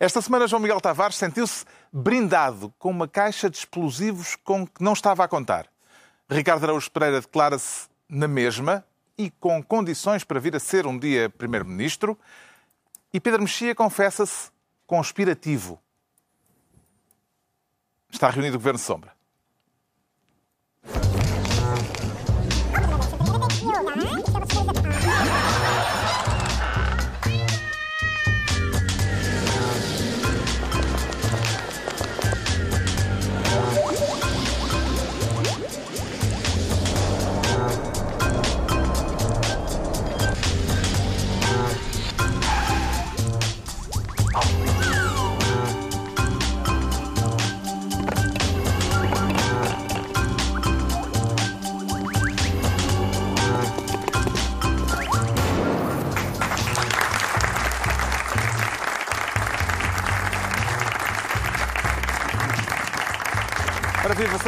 Esta semana, João Miguel Tavares sentiu-se brindado com uma caixa de explosivos com que não estava a contar. Ricardo Araújo Pereira declara-se na mesma e com condições para vir a ser um dia Primeiro-Ministro. E Pedro Mexia confessa-se conspirativo. Está reunido o Governo Sombra.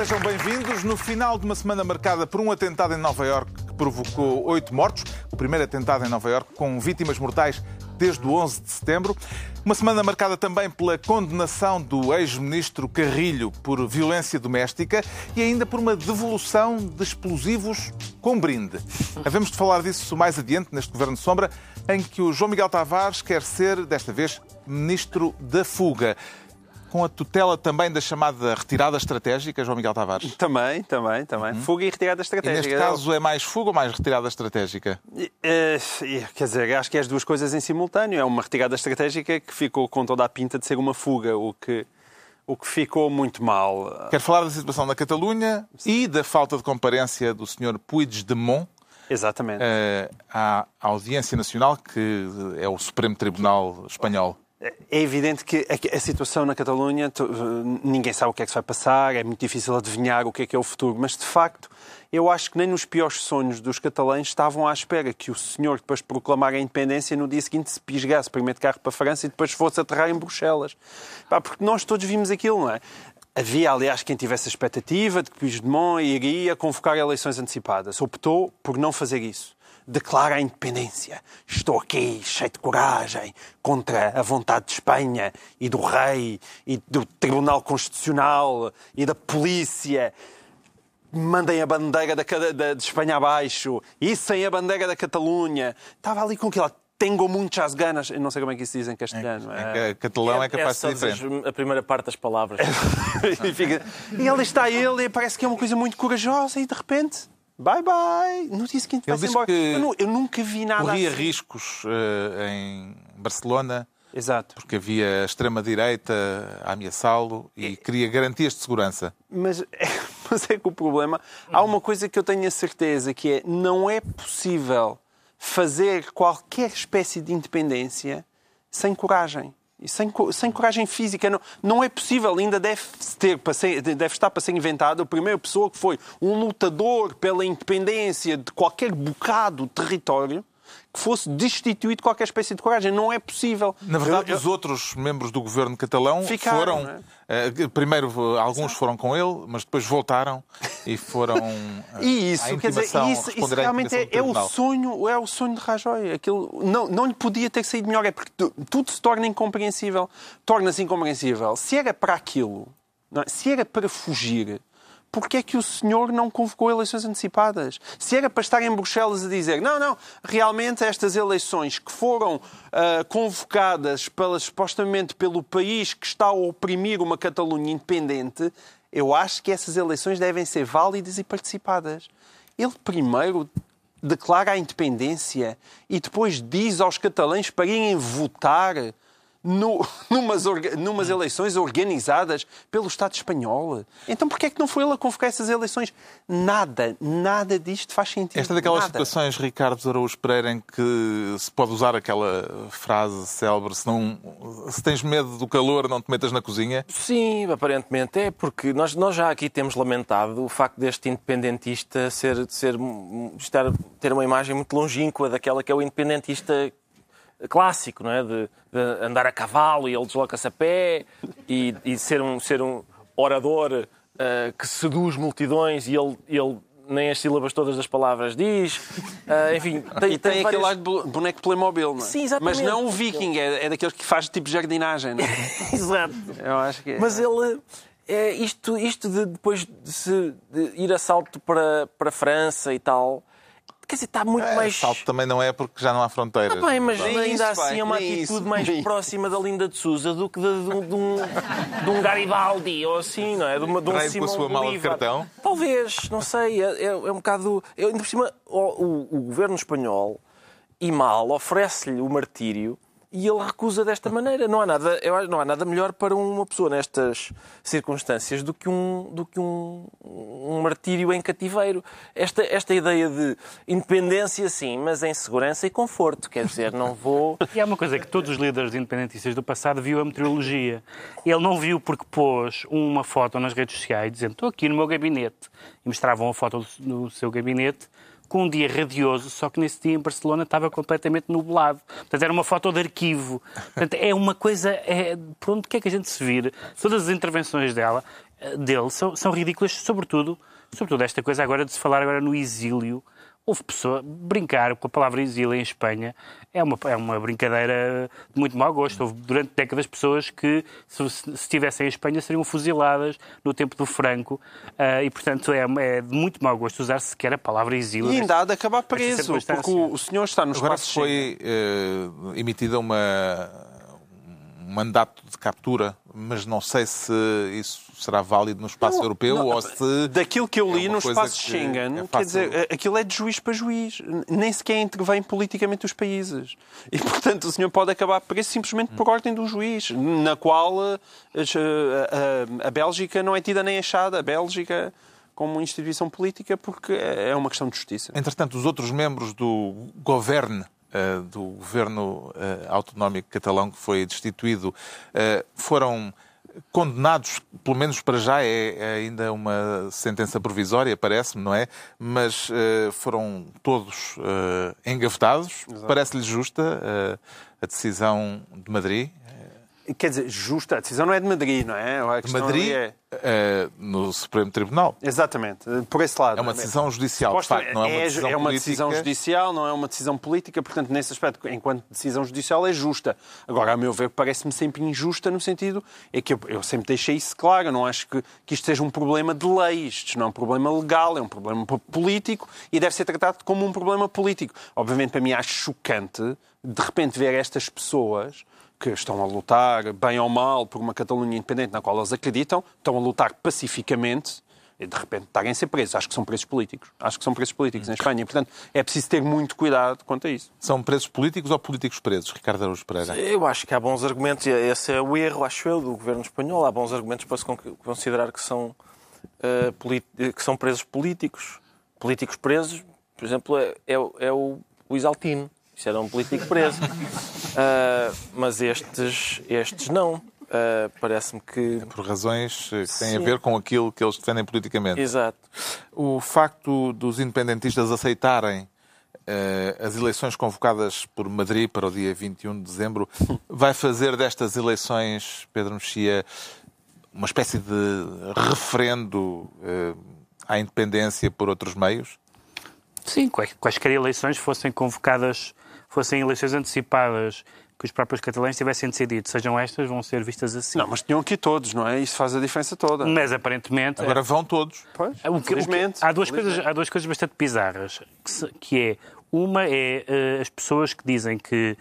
Sejam bem-vindos. No final de uma semana marcada por um atentado em Nova Iorque que provocou oito mortos, o primeiro atentado em Nova Iorque com vítimas mortais desde o 11 de setembro. Uma semana marcada também pela condenação do ex-ministro Carrilho por violência doméstica e ainda por uma devolução de explosivos com brinde. Havemos de falar disso mais adiante neste Governo Sombra, em que o João Miguel Tavares quer ser, desta vez, ministro da fuga com a tutela também da chamada retirada estratégica, João Miguel Tavares? Também, também, também. Uhum. Fuga e retirada estratégica. E neste caso é mais fuga ou mais retirada estratégica? É, quer dizer, acho que é as duas coisas em simultâneo. É uma retirada estratégica que ficou com toda a pinta de ser uma fuga, o que, o que ficou muito mal. Quero falar da situação na Catalunha e da falta de comparência do Sr. Puigdemont. Exatamente. à Audiência Nacional, que é o Supremo Tribunal Espanhol. É evidente que a situação na Catalunha, ninguém sabe o que é que se vai passar, é muito difícil adivinhar o que é que é o futuro, mas de facto, eu acho que nem nos piores sonhos dos catalães estavam à espera que o senhor, depois de proclamar a independência, no dia seguinte se pisgasse primeiro de carro para a França e depois fosse aterrar em Bruxelas. porque nós todos vimos aquilo, não é? Havia, aliás, quem tivesse a expectativa de que Puigdemont iria convocar eleições antecipadas. Optou por não fazer isso declara a independência. Estou aqui cheio de coragem contra a vontade de Espanha e do rei e do Tribunal Constitucional e da polícia. Mandem a bandeira da, da, de Espanha abaixo e sem a bandeira da Catalunha. Estava ali com aquilo. Tenho muitas ganas. Eu não sei como é que isso diz em castelhano. É, é, catalão é, é capaz de ser diferente. A primeira parte das palavras. e, fica... e ali está ele e parece que é uma coisa muito corajosa e de repente Bye bye! No dia seguinte vai-se embora. Que eu, eu, nunca vi nada corria assim. riscos uh, em Barcelona. Exato. Porque havia a extrema-direita a ameaçá-lo e é. queria garantias de segurança. Mas, mas é que o problema... Há uma coisa que eu tenho a certeza, que é não é possível fazer qualquer espécie de independência sem coragem. Sem, sem coragem física. Não, não é possível, ainda deve, ter deve estar para ser inventado a primeira pessoa que foi um lutador pela independência de qualquer bocado de território que fosse destituído de qualquer espécie de coragem. Não é possível. Na verdade, eu, eu... os outros membros do governo catalão Ficaram, foram. É? Uh, primeiro, alguns foram com ele, mas depois voltaram e foram. Uh, e isso, quer dizer, isso, isso realmente é, é, o sonho, é o sonho de Rajoy. Aquilo não, não lhe podia ter saído melhor. É porque tudo se torna incompreensível. Torna-se incompreensível. Se era para aquilo, é? se era para fugir porque é que o senhor não convocou eleições antecipadas? Se era para estar em Bruxelas a dizer, não, não, realmente estas eleições que foram uh, convocadas pela, supostamente pelo país que está a oprimir uma Catalunha independente, eu acho que essas eleições devem ser válidas e participadas. Ele primeiro declara a independência e depois diz aos catalães para irem votar no, numas, numas eleições organizadas pelo Estado espanhol. Então porquê é que não foi ele a convocar essas eleições? Nada, nada disto faz sentido. Esta é daquelas nada. situações, Ricardo Araújo Pereira, em que se pode usar aquela frase célebre, se, não, se tens medo do calor, não te metas na cozinha? Sim, aparentemente é, porque nós, nós já aqui temos lamentado o facto deste independentista ser, ser, estar, ter uma imagem muito longínqua daquela que é o independentista clássico, não é? De, de andar a cavalo e ele desloca-se a pé e, e, ser, um, ser um orador uh, que seduz multidões e ele, ele nem as sílabas todas das palavras diz. Uh, enfim, tem, e tem, tem aquele várias... lado de boneco de Playmobil, não é? Sim, exatamente. Mas não o viking, é, é daqueles que faz tipo jardinagem, não é? Exato. Eu acho que é. Mas ele... É isto, isto de depois de, se, de ir a salto para, para a França e tal, Quer dizer, está muito é, mais. Salto também não é porque já não há fronteiras. Ah, bem, mas ainda isso, assim é uma atitude isso, mais próxima da Linda de Souza do que de, de, de, um, de um Garibaldi ou assim, não é? De, uma, de um Simão com a sua mala de cartão? Talvez, não sei. É, é, é um bocado. Eu, ainda por cima, o, o, o governo espanhol, e mal, oferece-lhe o martírio e ele recusa desta maneira. Não há nada, não há nada melhor para uma pessoa nestas circunstâncias do que um, do que um, um martírio em cativeiro. Esta, esta ideia de independência, sim, mas em segurança e conforto. Quer dizer, não vou. E há uma coisa que todos os líderes independentistas do passado viu a meteorologia. Ele não viu porque pôs uma foto nas redes sociais dizendo estou aqui no meu gabinete. E mostravam a foto do, do seu gabinete com um dia radioso, só que nesse dia em Barcelona estava completamente nublado. Portanto, era uma foto de arquivo. Portanto, é uma coisa. É, por onde quer que a gente se vir, todas as intervenções dela, eh, dele são, são ridículas, sobretudo, sobretudo esta coisa agora de se falar agora no exílio houve pessoa brincar com a palavra exílio em Espanha é uma, é uma brincadeira de muito mau gosto. Houve durante décadas pessoas que, se, se estivessem em Espanha, seriam fuziladas no tempo do Franco uh, e, portanto, é, é, de muito mau gosto usar sequer a palavra exílio. E ainda há de acabar preso, porque o, o senhor está nos Agora foi uh, emitida uma um mandato de captura, mas não sei se isso será válido no espaço não, europeu não, ou se. Daquilo que eu li é no espaço que Schengen, é quer dizer, aquilo é de juiz para juiz. Nem sequer intervém politicamente os países. E, portanto, o senhor pode acabar preso simplesmente por ordem do juiz, na qual a, a, a, a Bélgica não é tida nem achada. A Bélgica como instituição política porque é uma questão de justiça. Entretanto, os outros membros do governo uh, do governo uh, autonómico catalão que foi destituído uh, foram condenados, pelo menos para já é, é ainda uma sentença provisória, parece-me, não é? Mas foram todos engavetados. Parece-lhe justa a decisão de Madrid? Quer dizer, justa. A decisão não é de Madrid, não é? Madrid é... é... no Supremo Tribunal. Exatamente. Por esse lado. É uma decisão judicial, de facto, não é uma é decisão É uma política. decisão judicial, não é uma decisão política, portanto, nesse aspecto, enquanto decisão judicial, é justa. Agora, a meu ver, parece-me sempre injusta no sentido... É que eu, eu sempre deixei isso claro. Eu não acho que, que isto seja um problema de leis. Isto não é um problema legal, é um problema político e deve ser tratado como um problema político. Obviamente, para mim, acho chocante, de repente, ver estas pessoas que estão a lutar, bem ou mal, por uma Catalunha independente na qual eles acreditam, estão a lutar pacificamente e de repente estarem a ser presos. Acho que são presos políticos. Acho que são presos políticos em Espanha. E, portanto, é preciso ter muito cuidado quanto a isso. São presos políticos ou políticos presos, Ricardo Araújo Pereira? Eu acho que há bons argumentos. Esse é o erro, acho eu, do governo espanhol. Há bons argumentos para se considerar que são, uh, que são presos políticos. Políticos presos, por exemplo, é, é, é o Luís Altino. Isso era um político preso. Uh, mas estes, estes não. Uh, Parece-me que. Por razões que têm Sim. a ver com aquilo que eles defendem politicamente. Exato. O facto dos independentistas aceitarem uh, as eleições convocadas por Madrid para o dia 21 de dezembro vai fazer destas eleições, Pedro Mexia, uma espécie de referendo uh, à independência por outros meios? Sim, quaisquer eleições fossem convocadas fossem eleições antecipadas que os próprios catalães tivessem decidido, sejam estas, vão ser vistas assim. Não, mas tinham aqui todos, não é? Isso faz a diferença toda. Mas aparentemente. Agora vão todos. Pois, o que, o que, há, duas coisas, há duas coisas bastante bizarras. Que, que é. Uma é uh, as pessoas que dizem que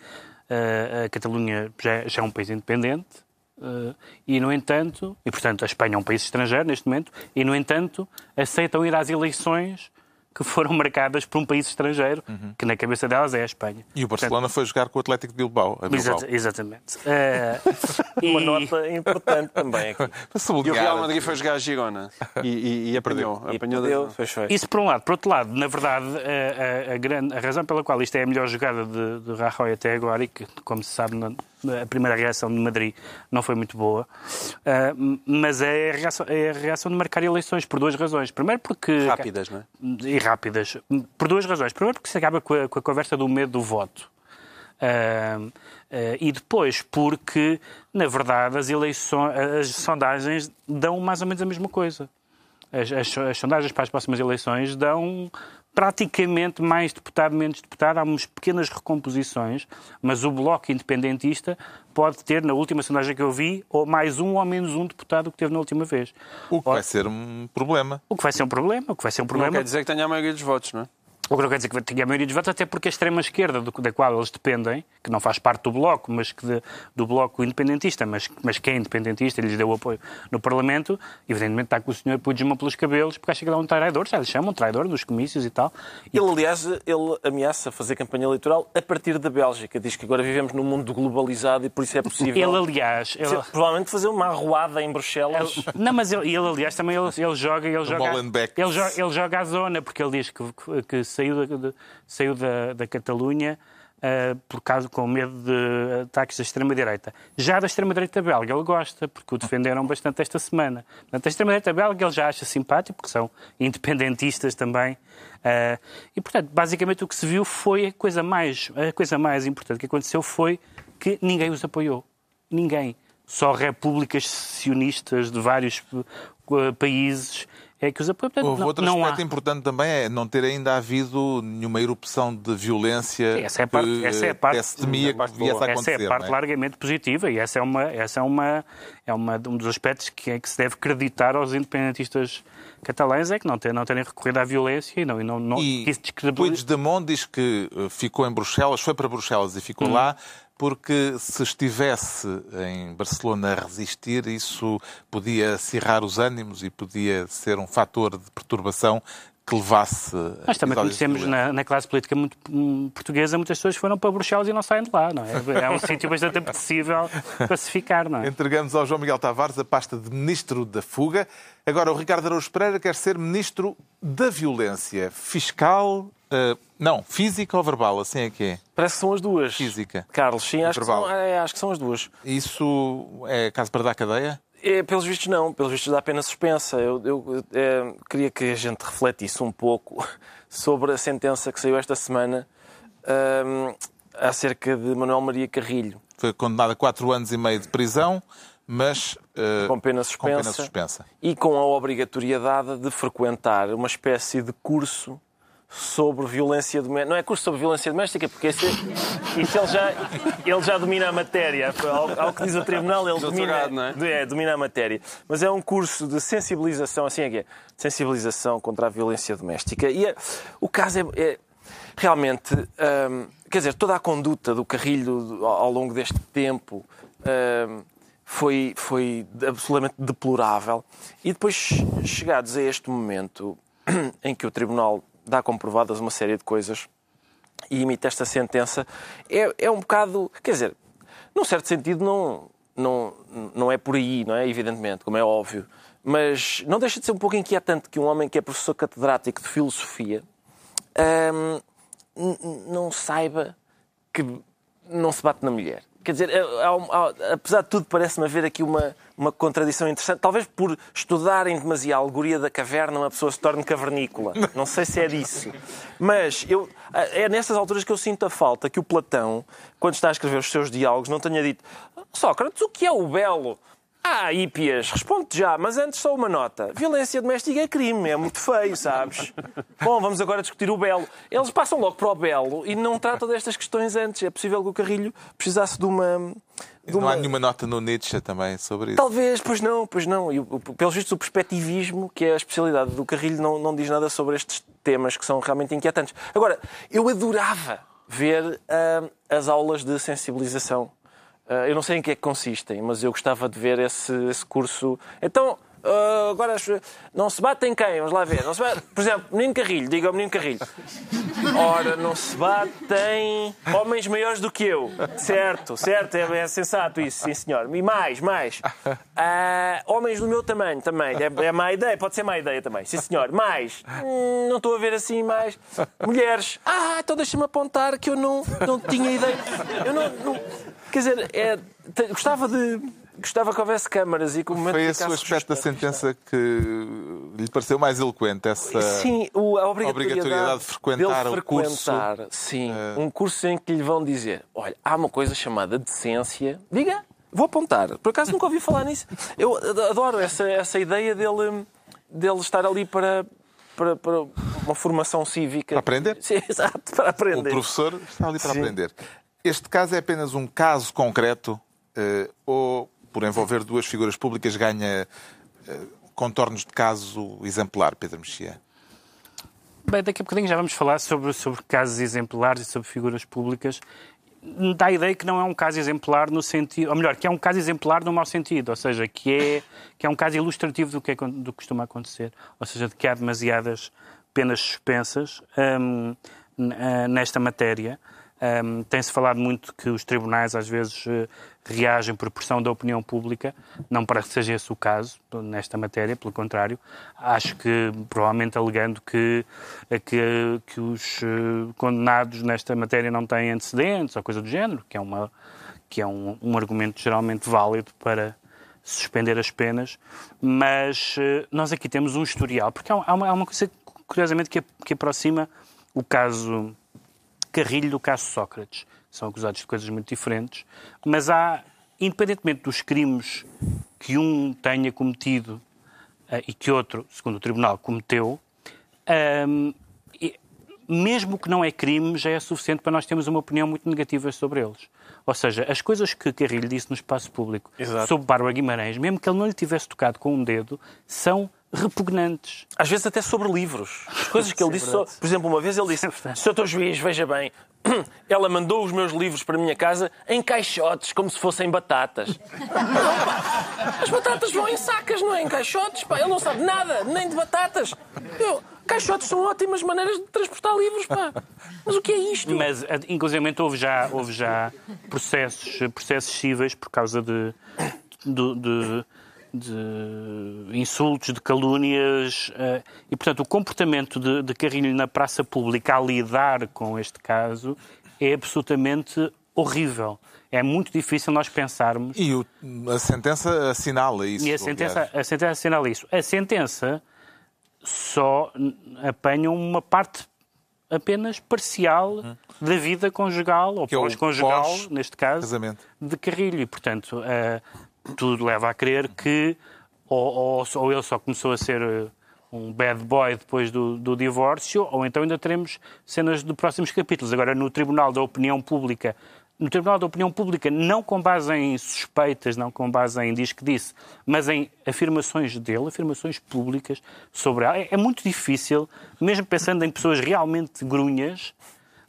uh, a Catalunha já, já, é um país independente. Uh, e, no entanto, e portanto a Espanha é um país estrangeiro neste momento, e, no entanto, aceitam ir às eleições que foram marcadas por um país estrangeiro, uhum. que na cabeça delas é a Espanha. E o Barcelona Portanto, foi jogar com o Atlético de Bilbao. Bilbao. exatamente. Uh, Uma nota importante também aqui. e o Real Madrid foi jogar a Girona e, e, e apanhou. E apanhou perdeu, Isso por um lado. Por outro lado, na verdade, a, a, a, grande, a razão pela qual isto é a melhor jogada de, de Rajoy até agora, e que, como se sabe, não, a primeira reação de Madrid não foi muito boa, uh, mas é a, reação, é a reação de marcar eleições por duas razões. Primeiro porque... Rápidas, não é? E rápidas. Por duas razões. Primeiro porque se acaba com a, com a conversa do medo do voto. Uh, uh, e depois porque, na verdade, as eleições, as sondagens dão mais ou menos a mesma coisa. as, as, as sondagens para as próximas eleições dão praticamente mais deputado, menos deputado. Há umas pequenas recomposições, mas o Bloco Independentista pode ter, na última sondagem que eu vi, ou mais um ou menos um deputado que teve na última vez. O que vai ser um problema. O que vai ser um problema. O que vai ser um problema. Não quer dizer que tenha a maioria dos votos, não é? O que não quer dizer que tenha a maioria dos votos, até porque a extrema-esquerda, da qual eles dependem, que não faz parte do Bloco, mas que de, do Bloco independentista, mas, mas que é independentista e lhes deu apoio no Parlamento, evidentemente está com o senhor Puigdemont pelos cabelos, porque acha que ele é um traidor, já lhe chamam traidor nos comícios e tal. E... Ele, aliás, ele ameaça fazer campanha eleitoral a partir da Bélgica. Diz que agora vivemos num mundo globalizado e por isso é possível... Ele, aliás... Ele... Provavelmente fazer uma arruada em Bruxelas. Ele... Não, mas ele, ele, aliás, também ele, ele joga... Ele joga, ele, joga, ele joga a zona, porque ele diz que, que, que saiu de saiu da, da Catalunha uh, por causa com medo de ataques da extrema-direita. Já da extrema-direita belga ele gosta, porque o defenderam bastante esta semana. Portanto, a extrema-direita belga ele já acha simpático, porque são independentistas também. Uh, e, portanto, basicamente o que se viu foi a coisa mais, a coisa mais importante que aconteceu foi que ninguém os apoiou. Ninguém. Só repúblicas sionistas de vários uh, países é que os apoios. Portanto, Houve outro não aspecto há... importante também é não ter ainda havido nenhuma erupção de violência essa é a parte, que essa é a parte, se temia que viesse a acontecer. Essa é a parte é? largamente positiva e essa é, uma, essa é, uma, é uma, um dos aspectos que, é que se deve acreditar aos independentistas catalães é que não, ter, não terem recorrido à violência e não, e não, não e Puigdemont diz que eh, ficou em Bruxelas, foi para Bruxelas e ficou hum. lá porque se estivesse em Barcelona a resistir, isso podia acirrar os ânimos e podia ser um fator de perturbação que levasse. Nós também conhecemos na, na, classe política muito, um, portuguesa, muitas pessoas foram para Bruxelas e não saem de lá, não é? É um sítio bastante apetecível para se ficar, não é? Entregamos ao João Miguel Tavares a pasta de Ministro da Fuga. Agora, o Ricardo Araújo Pereira quer ser Ministro da Violência Fiscal, Uh, não, física ou verbal, assim é que é? Parece que são as duas. Física. Carlos, sim, acho, que são, é, acho que são, as duas. Isso é caso para dar cadeia? É, pelos vistos, não. Pelos vistos, dá pena suspensa. Eu, eu é, queria que a gente refletisse um pouco sobre a sentença que saiu esta semana um, acerca de Manuel Maria Carrilho. Foi condenado a quatro anos e meio de prisão, mas uh, com, pena suspensa, com pena suspensa e com a obrigatoriedade de frequentar uma espécie de curso sobre violência doméstica. Não é curso sobre violência doméstica, porque esse, isso ele já, ele já domina a matéria. Ao, ao que diz o tribunal, ele domina, não é? é? domina a matéria. Mas é um curso de sensibilização, assim é que é, sensibilização contra a violência doméstica. E é, o caso é, é realmente, hum, quer dizer, toda a conduta do Carrilho ao longo deste tempo hum, foi, foi absolutamente deplorável. E depois, chegados a este momento em que o Tribunal dá comprovadas uma série de coisas e imita esta sentença, é, é um bocado. Quer dizer, num certo sentido, não, não, não é por aí, não é? Evidentemente, como é óbvio. Mas não deixa de ser um pouco inquietante que um homem que é professor catedrático de filosofia hum, não saiba que não se bate na mulher. Quer dizer, apesar de tudo, parece-me haver aqui uma, uma contradição interessante. Talvez por estudarem demasiado a alegoria da caverna, uma pessoa se torne cavernícola. Não sei se é disso. Mas eu, é nessas alturas que eu sinto a falta que o Platão, quando está a escrever os seus diálogos, não tenha dito Sócrates, o que é o belo? Ah, Ípias, responde já, mas antes só uma nota. Violência doméstica é crime, é muito feio, sabes? Bom, vamos agora discutir o belo. Eles passam logo para o belo e não tratam destas questões antes. É possível que o Carrilho precisasse de uma... De uma... Não há nenhuma nota no Nietzsche também sobre isso? Talvez, pois não, pois não. E, pelos vistos, o perspectivismo, que é a especialidade do Carrilho, não, não diz nada sobre estes temas que são realmente inquietantes. Agora, eu adorava ver uh, as aulas de sensibilização eu não sei em que é que consistem, mas eu gostava de ver esse, esse curso. Então, Uh, agora, não se bate em quem? Vamos lá ver. Não se bate... Por exemplo, Menino Carrilho, diga ao Menino Carrilho. Ora, não se bate em homens maiores do que eu. Certo, certo, é, é sensato isso, sim senhor. E mais, mais. Uh, homens do meu tamanho também. É, é má ideia, pode ser má ideia também. Sim senhor. Mais. Hum, não estou a ver assim mais. Mulheres. Ah, então deixa-me apontar que eu não, não tinha ideia. Eu não. não... Quer dizer, é, gostava de gostava que houvesse câmaras e que o momento Foi esse o aspecto da sentença que lhe pareceu mais eloquente, essa sim, o, a obrigatoriedade, obrigatoriedade de frequentar, o curso. Sim, uh... um curso em que lhe vão dizer, olha, há uma coisa chamada decência. Diga, vou apontar. Por acaso nunca ouvi falar nisso. Eu adoro essa, essa ideia dele dele estar ali para, para, para uma formação cívica. Para aprender? Sim, exato, para aprender. O professor está ali para Sim. aprender. Este caso é apenas um caso concreto uh, ou, por envolver duas figuras públicas, ganha uh, contornos de caso exemplar, Pedro Mexia? Bem, daqui a bocadinho já vamos falar sobre, sobre casos exemplares e sobre figuras públicas. Dá a ideia que não é um caso exemplar no sentido, ou melhor, que é um caso exemplar no mau sentido, ou seja, que é, que é um caso ilustrativo do que, é, do que costuma acontecer, ou seja, de que há demasiadas penas suspensas hum, nesta matéria. Um, Tem-se falado muito que os tribunais às vezes uh, reagem por pressão da opinião pública. Não parece que seja esse o caso nesta matéria, pelo contrário. Acho que, provavelmente alegando que, eh, que, que os condenados nesta matéria não têm antecedentes ou coisa do género, que é, uma, que é um, um argumento geralmente válido para suspender as penas. Mas nós aqui temos um historial, porque há uma, há uma coisa, curiosamente, que, que aproxima o caso carrilho do caso Sócrates. São acusados de coisas muito diferentes, mas há, independentemente dos crimes que um tenha cometido uh, e que outro, segundo o Tribunal, cometeu, um, ehm, mesmo que não é crime, já é suficiente para nós termos uma opinião muito negativa sobre eles. Ou seja, as coisas que Carrilho disse no espaço público Exato. sobre Bárbara Guimarães, mesmo que ele não lhe tivesse tocado com um dedo, são repugnantes. Às vezes até sobre livros. As coisas que ele disse, so... por exemplo, uma vez ele disse, Sr. Dr. Juiz, veja bem, ela mandou os meus livros para a minha casa em caixotes, como se fossem batatas. As batatas vão em sacas, não é em caixotes, pá. Ele não sabe nada, nem de batatas. Eu, caixotes são ótimas maneiras de transportar livros, pá. Mas o que é isto? Mas, inclusive, houve já, houve já processos, processos cíveis por causa de, de, de de insultos, de calúnias. Eh, e, portanto, o comportamento de, de Carrilho na praça pública a lidar com este caso é absolutamente horrível. É muito difícil nós pensarmos. E o, a sentença assinala isso. E a sentença, a sentença assinala isso. A sentença só apanha uma parte apenas parcial hum. da vida conjugal, ou é pós-conjugal, pós neste caso, casamento. de Carrilho. E, portanto, uh, tudo leva a crer que ou, ou, ou ele só começou a ser eh, um bad boy depois do, do, divórcio, ou então ainda teremos cenas de próximos capítulos. Agora, no Tribunal da Opinião Pública, no Tribunal da Opinião Pública, não com base em suspeitas, não com base em diz que disse, mas em afirmações dele, afirmações públicas sobre ela, é, é muito difícil, mesmo pensando em pessoas realmente grunhas,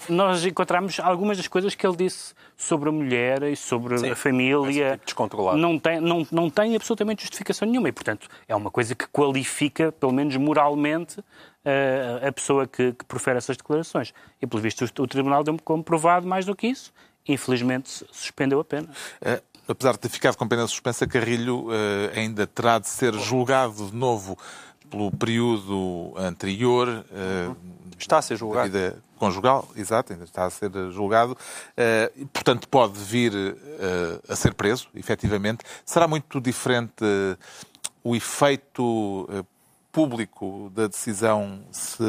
nós encontramos algumas das coisas que ele disse sobre a mulher e sobre Sim, a família. Tipo descontrolado. Não tem, não, não tem absolutamente justificação nenhuma e, portanto, é uma coisa que qualifica, pelo menos moralmente, a, a pessoa que, que, profere essas declarações. E, pelo visto, o, o Tribunal deu-me comprovado mais do que isso. Infelizmente, suspendeu a pena. É, apesar de ter ficado com pena suspensa, Carrilho uh, ainda terá de ser julgado de novo pelo período anterior. Uh, Está a ser julgado. Conjugal, exato, ainda está a ser julgado. Uh, portanto, pode vir uh, a ser preso, efetivamente. Será muito diferente uh, o efeito público da decisão se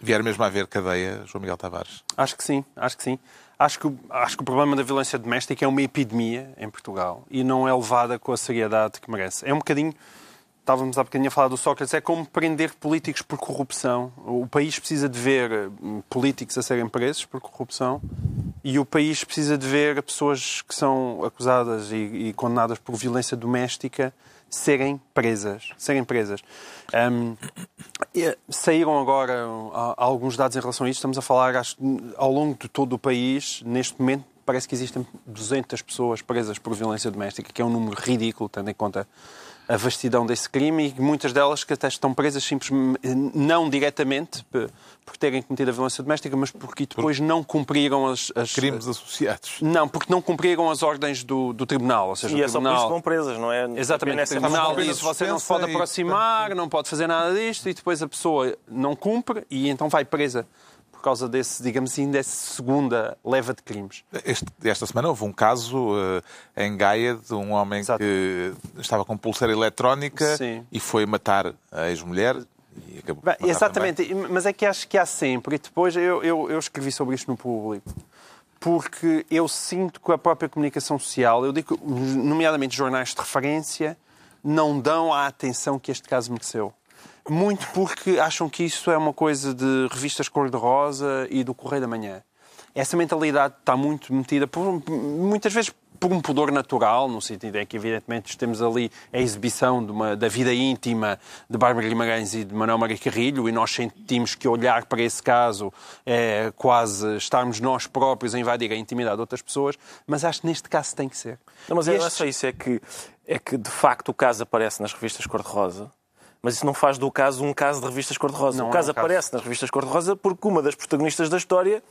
vier mesmo a haver cadeia, João Miguel Tavares? Acho que sim, acho que sim. Acho que, acho que o problema da violência doméstica é uma epidemia em Portugal e não é levada com a seriedade que merece. É um bocadinho estávamos há bocadinho a falar do Sócrates, é como prender políticos por corrupção. O país precisa de ver hum, políticos a serem presos por corrupção e o país precisa de ver pessoas que são acusadas e, e condenadas por violência doméstica serem presas. Serem presas. Um, saíram agora alguns dados em relação a isto. Estamos a falar acho, ao longo de todo o país, neste momento, parece que existem 200 pessoas presas por violência doméstica, que é um número ridículo, tendo em conta a vastidão desse crime e muitas delas que até estão presas simplesmente, não diretamente por terem cometido a violência doméstica, mas porque depois não cumpriram as, as... Crimes associados. Não, porque não cumpriram as ordens do, do tribunal. Ou seja, e é só por isso que vão presas, não é? Exatamente. O tribunal diz você não se pode aproximar, não pode fazer nada disto e depois a pessoa não cumpre e então vai presa causa desse, digamos assim, dessa segunda leva de crimes. Este, esta semana houve um caso uh, em Gaia de um homem Exato. que estava com pulseira eletrónica Sim. e foi matar a ex-mulher. exatamente, também. mas é que acho que há sempre, e depois eu, eu, eu escrevi sobre isto no público, porque eu sinto que a própria comunicação social, eu digo, nomeadamente jornais de referência, não dão a atenção que este caso mereceu. Muito porque acham que isso é uma coisa de revistas cor-de-rosa e do Correio da Manhã. Essa mentalidade está muito metida, por, muitas vezes por um pudor natural, no sentido em que, evidentemente, temos ali a exibição uma, da vida íntima de Bárbara Guimarães e de Manuel Maria Carrilho, e nós sentimos que olhar para esse caso é quase estarmos nós próprios a invadir a intimidade de outras pessoas, mas acho que neste caso tem que ser. Não, mas é, este... é só isso, é que, é que de facto o caso aparece nas revistas cor-de-rosa, mas isso não faz do caso um caso de revistas cor-de-rosa. O caso é um aparece caso. nas revistas cor-de-rosa porque uma das protagonistas da história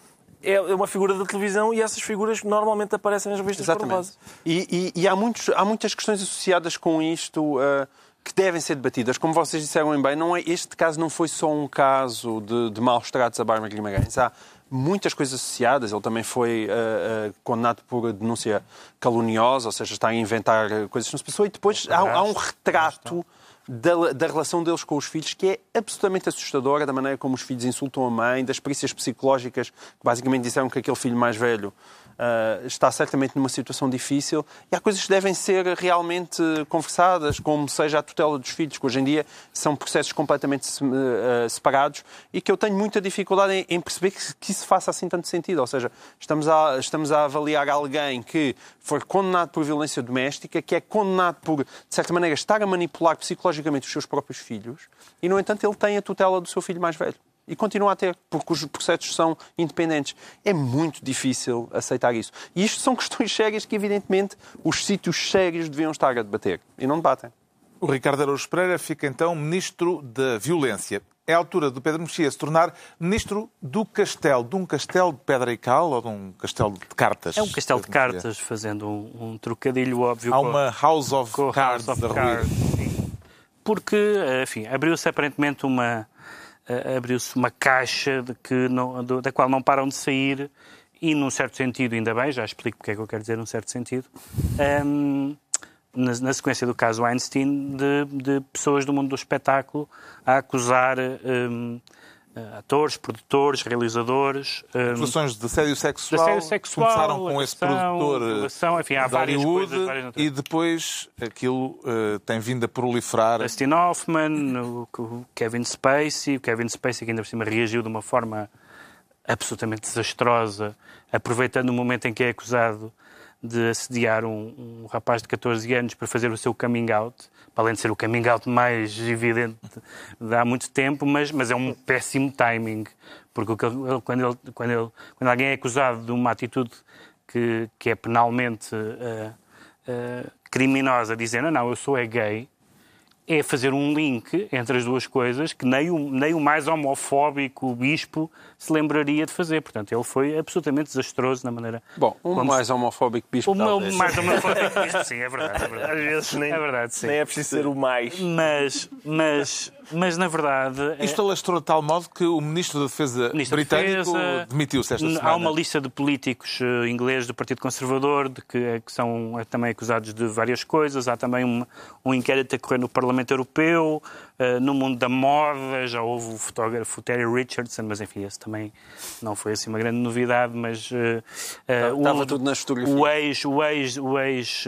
é uma figura da televisão e essas figuras normalmente aparecem nas revistas Exatamente. E, e, e, há, muitos, há muitas questões associadas com isto uh, que devem ser debatidas. Como vocês disseram bem, não é, este caso não foi só um caso de, de maus tratos a Bárbara Guimarães. Há muitas coisas associadas. Ele também foi uh, uh, condenado por denúncia caluniosa, ou seja, está a inventar coisas que não se passou. E depois há, há um retrato da, da, relação deles com os filhos, que é absolutamente assustadora, da maneira como os filhos insultam a mãe, das perícias psicológicas, que basicamente disseram que aquele filho mais velho uh, está certamente numa situação difícil e há coisas que devem ser realmente conversadas, como seja a tutela dos filhos, que hoje em dia são processos completamente uh, separados e que eu tenho muita dificuldade em, em perceber que, que, isso faça assim tanto sentido. Ou seja, estamos a, estamos a avaliar alguém que foi condenado por violência doméstica, que é condenado por, de certa maneira, estar a manipular psicologicamente os seus próprios filhos e, no entanto, ele tem a tutela do seu filho mais velho. E continua a ter, porque os processos são independentes. É muito difícil aceitar isso. E isto são questões sérias que, evidentemente, os sítios sérios deviam estar a debater. E não debatem. O Ricardo Araújo Pereira fica então Ministro da Violência. É a altura do Pedro Mexia se tornar Ministro do Castelo. De um castelo de pedra e cal ou de um castelo de cartas? É um castelo de cartas, fazendo um, um trocadilho óbvio. Há uma House of Cards. House of Cards porque, enfim, abriu-se aparentemente uma abriu-se uma caixa de que não, da qual não param de sair e, num certo sentido, ainda bem, já explico porque é que eu quero dizer num certo sentido, um, na, na, sequência do caso Einstein, de, de, pessoas do mundo do espetáculo a acusar um, uh, atores, produtores, realizadores. Acusações de assédio sexual. De assédio sexual. Começaram com esse produtor relação, enfim, há várias Hollywood, coisas, várias e depois aquilo uh, tem vindo a proliferar. Dustin Hoffman, o, o Kevin Spacey, o Kevin Spacey que ainda por cima reagiu de uma forma absolutamente desastrosa, aproveitando o momento em que é acusado de assediar um, um, rapaz de 14 anos para fazer o seu coming out, para além de ser o coming out mais evidente de há muito tempo, mas, mas é um péssimo timing, porque quando, ele, quando, ele, quando alguém é acusado de uma atitude que, que é penalmente uh, uh, criminosa, dizendo, não, eu sou é gay, é fazer um link entre as duas coisas que nem o, nem o mais homofóbico bispo se lembraria de fazer. Portanto, ele foi absolutamente desastroso na maneira. Bom, o como... mais homofóbico bispo. O talvez. mais homofóbico bispo, sim, é verdade. É verdade. Às vezes nem é, verdade, sim. nem é preciso ser o mais. Mas, mas, mas na verdade. É- Isto alastrou de tal modo que o Ministro da Defesa Ministro britânico demitiu-se esta semana. Há uma lista de políticos uh, ingleses do Partido Conservador de que, eh, que são uh, também acusados de várias coisas. Há também um, um inquérito a correr no Parlamento Europeu. Uh, no mundo da moda já houve o fotógrafo Terry Richardson, mas enfim, esse também não foi assim uma grande novidade. Mas estava tudo nas fotografias. O ex, o ex, o ex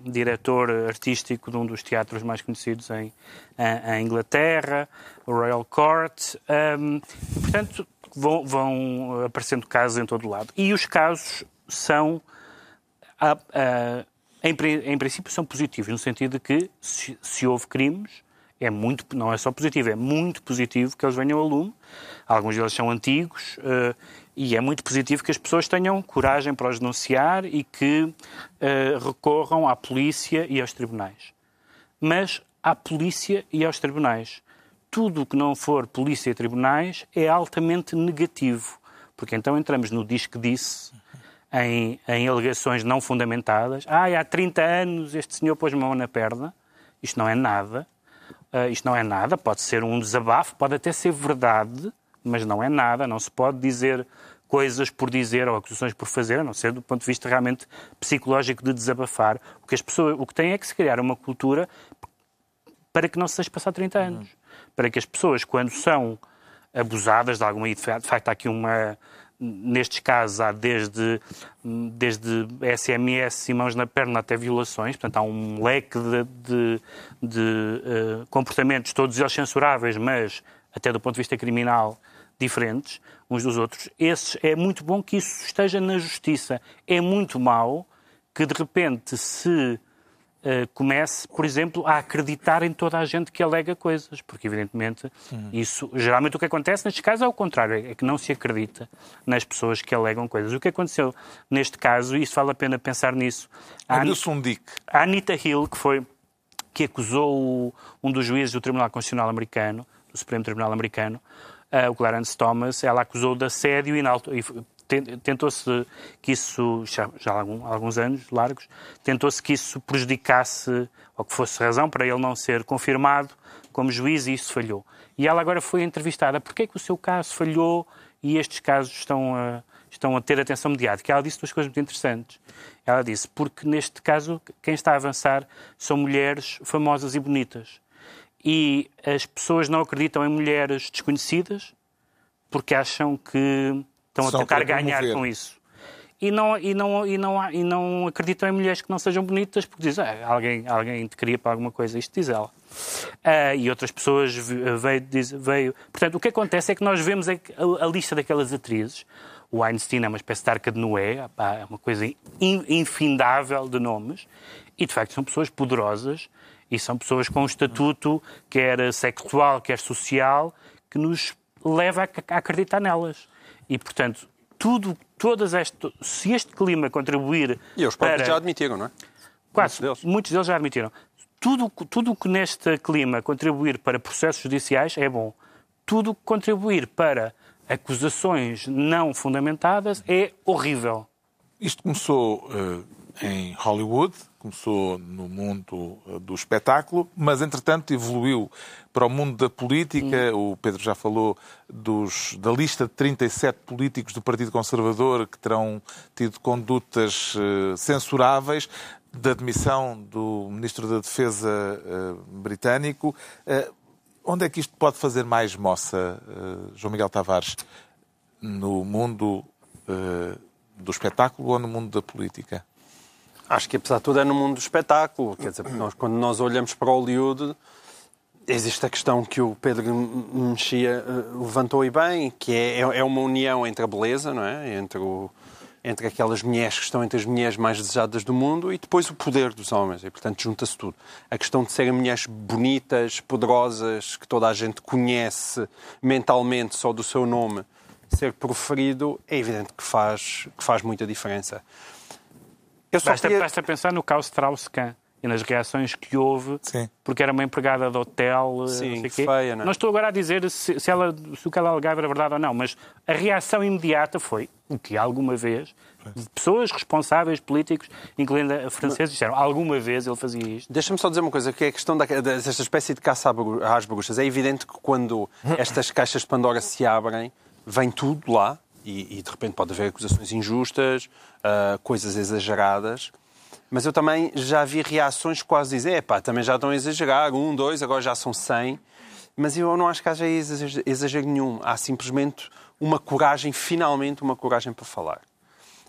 diretor artístico de um dos teatros mais conhecidos em a, Inglaterra, o Royal Court, um, e, portanto, vão, vão, aparecendo casos em todo o lado. E os casos são, a, a, em, em, princípio, são positivos, no sentido de que se, se houve crimes, é muito, não é só positivo, é muito positivo que eles venham ao lume. Alguns deles são antigos uh, e é muito positivo que as pessoas tenham coragem para os denunciar e que uh, recorram à polícia e aos tribunais. Mas à polícia e aos tribunais. Tudo o que não for polícia e tribunais é altamente negativo, porque então entramos no diz que disse, em, em alegações não fundamentadas. Ah, há 30 anos este senhor pôs mão na perna. Isto não é nada. Uh, isto não é nada. Pode ser um desabafo, pode até ser verdade, mas não é nada. Não se pode dizer coisas por dizer ou acusações por fazer, a não ser do ponto de vista realmente psicológico de desabafar. O que as pessoas, o que tem é que se criar uma cultura para que não se deixe passar 30 anos. Uhum. Para que as pessoas, quando são abusadas de alguma... De facto, há aqui uma, nestes casos há desde, desde SMS e mãos na perna até violações, portanto há um leque de, de, de uh, comportamentos, todos eles censuráveis, mas até do ponto de vista criminal, diferentes uns dos outros. Esses, é muito bom que isso esteja na justiça. É muito mau que de repente se uh, comece, por exemplo, a acreditar em toda a gente que alega coisas, porque evidentemente uhum. isso, geralmente o que acontece nestes casos é o contrário, é que não se acredita nas pessoas que alegam coisas. O que aconteceu neste caso, e isso vale a pena pensar nisso, a, um dic. a Anita Hill, que foi que acusou um dos juízes do Tribunal Constitucional americano, do Supremo Tribunal americano, uh, o Clarence Thomas, ela acusou de assédio e, e tentou-se que isso, já, há alguns anos largos, tentou-se que isso prejudicasse, ou que fosse razão para ele não ser confirmado como juiz e isso falhou. E ela agora foi entrevistada. Porquê é que o seu caso falhou e estes casos estão a, estão a ter atenção mediática? Ela disse duas coisas muito interessantes. Ela disse, porque neste caso quem está a avançar são mulheres famosas e bonitas. E as pessoas não acreditam em mulheres desconhecidas porque acham que estão a tentar ganhar com isso. E não, e, não, e, não, e não acreditam em mulheres que não sejam bonitas porque dizem ah, alguém, alguém te queria para alguma coisa, isto diz ela. Uh, e outras pessoas veio, diz, veio. Portanto, o que acontece é que nós vemos a, a, a lista daquelas atrizes. O Einstein é uma espécie de arca de Noé, é uma coisa infindável de nomes, e de facto são pessoas poderosas e são pessoas com um estatuto, quer sexual, quer social, que nos leva a acreditar nelas. E, portanto, tudo, todas este, se este clima contribuir. E os próprios para... já admitiram, não é? Quase, muitos deles. muitos deles já admitiram. Tudo, tudo que neste clima contribuir para processos judiciais é bom. Tudo que contribuir para acusações não fundamentadas é horrível. Isto começou uh, em Hollywood, começou no mundo eh, do espetáculo, mas entretanto evoluiu para o mundo da política. Hum. O Pedro já falou dos, da lista de 37 políticos do Partido Conservador que terão tido condutas uh, censuráveis, da admissão do Ministro da Defesa uh, britânico. Uh, onde é que isto pode fazer mais moça, João Miguel Tavares? No mundo do espetáculo ou no mundo da política? Acho que, apesar de tudo, é no mundo do espetáculo. Quer dizer, nós, quando nós olhamos para Hollywood, existe a questão que o Pedro Mexia eh, levantou e bem, que é, é, é uma união entre a beleza, não é? Entre, o, entre aquelas mulheres que estão entre as mulheres mais desejadas do mundo e depois o poder dos homens. E, portanto, junta-se tudo. A questão de serem mulheres bonitas, poderosas, que toda a gente conhece mentalmente só do seu nome, ser proferido, é evidente que faz, que faz muita diferença. Basta, queria... basta pensar no caos Strauss-Kahn e nas reações que houve, Sim. porque era uma empregada de hotel. Eh, Sim, não feia, não, é? não estou agora a dizer se, se, ela, se o que ela alegava era verdade ou não, mas a reação imediata foi o que alguma vez pessoas responsáveis, políticos, incluindo franceses, disseram alguma vez ele fazia isto. Deixa-me só dizer uma coisa, que é a questão da, desta espécie de caça às bruxas. É evidente que quando estas caixas de Pandora se abrem, vem tudo lá, e, e, de repente pode haver acusações injustas, uh, coisas exageradas. Mas eu também já vi reações quase dizem, epá, também já estão a exagerar, um, dois, agora já são cem. Mas eu não acho que haja exagero nenhum. Há simplesmente uma coragem, finalmente uma coragem para falar.